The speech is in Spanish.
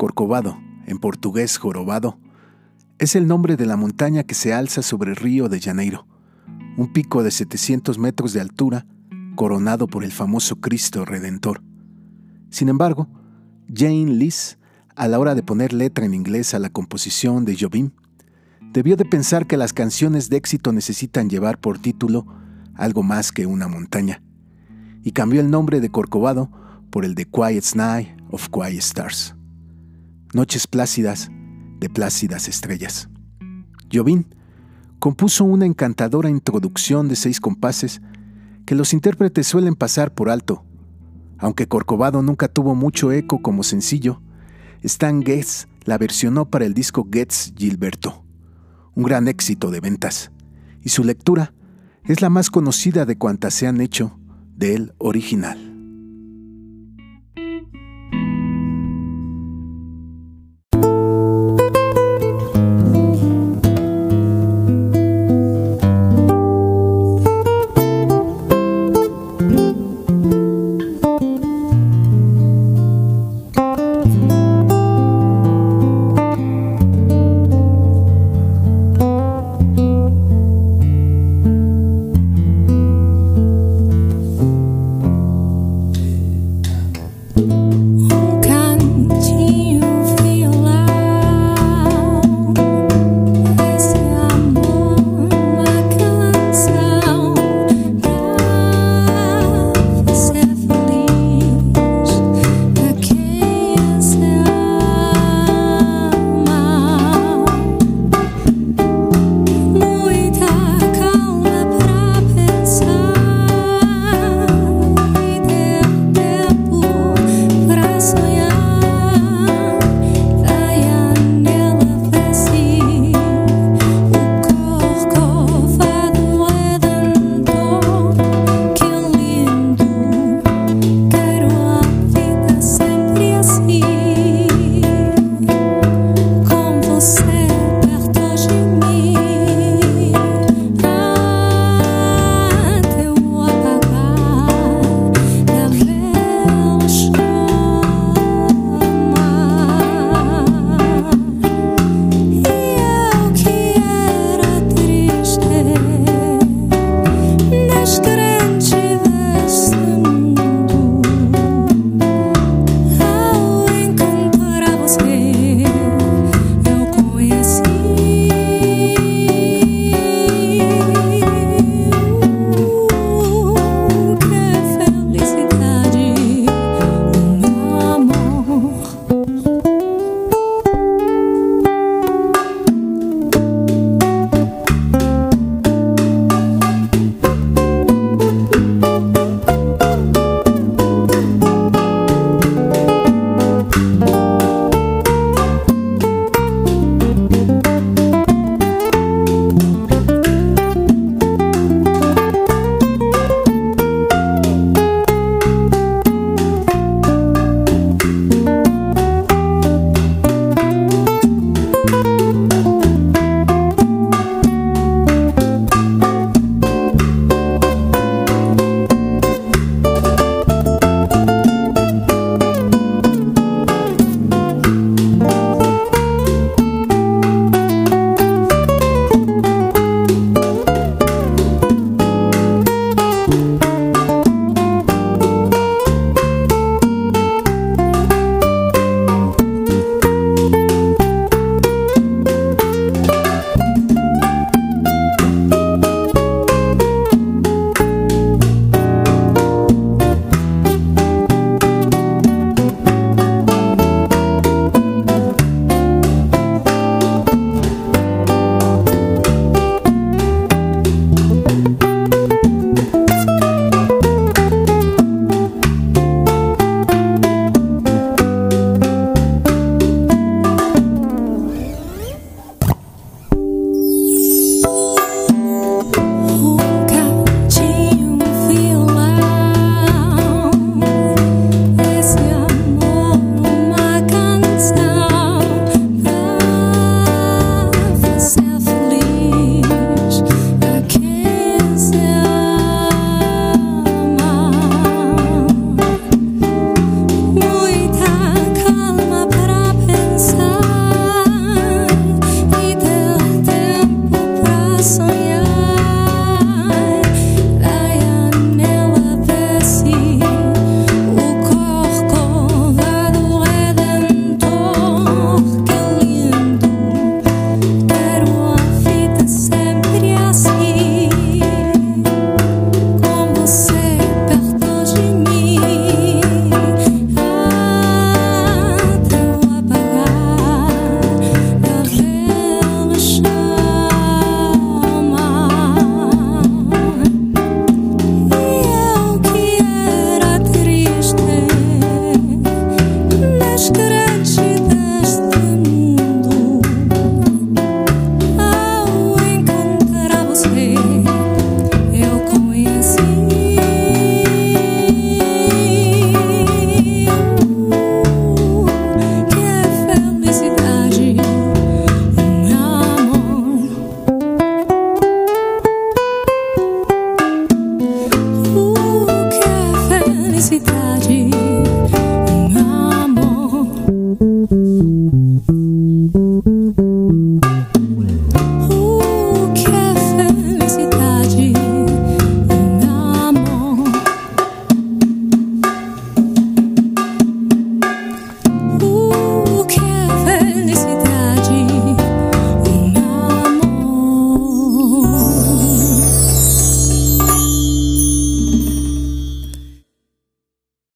Corcovado, en portugués jorobado, es el nombre de la montaña que se alza sobre Río de Janeiro, un pico de 700 metros de altura, coronado por el famoso Cristo Redentor. Sin embargo, Jane Lees, a la hora de poner letra en inglés a la composición de Jobim, debió de pensar que las canciones de éxito necesitan llevar por título algo más que una montaña, y cambió el nombre de Corcovado por el de Quiet Night of Quiet Stars. Noches plácidas de plácidas estrellas. Jobim compuso una encantadora introducción de seis compases que los intérpretes suelen pasar por alto. Aunque Corcovado nunca tuvo mucho eco como sencillo, Stan Getz la versionó para el disco Getz Gilberto, un gran éxito de ventas, y su lectura es la más conocida de cuantas se han hecho del original.